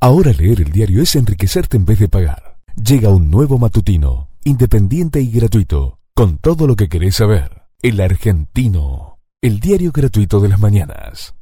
Ahora leer el diario es enriquecerte en vez de pagar. Llega un nuevo matutino, independiente y gratuito, con todo lo que querés saber. El argentino, el diario gratuito de las mañanas.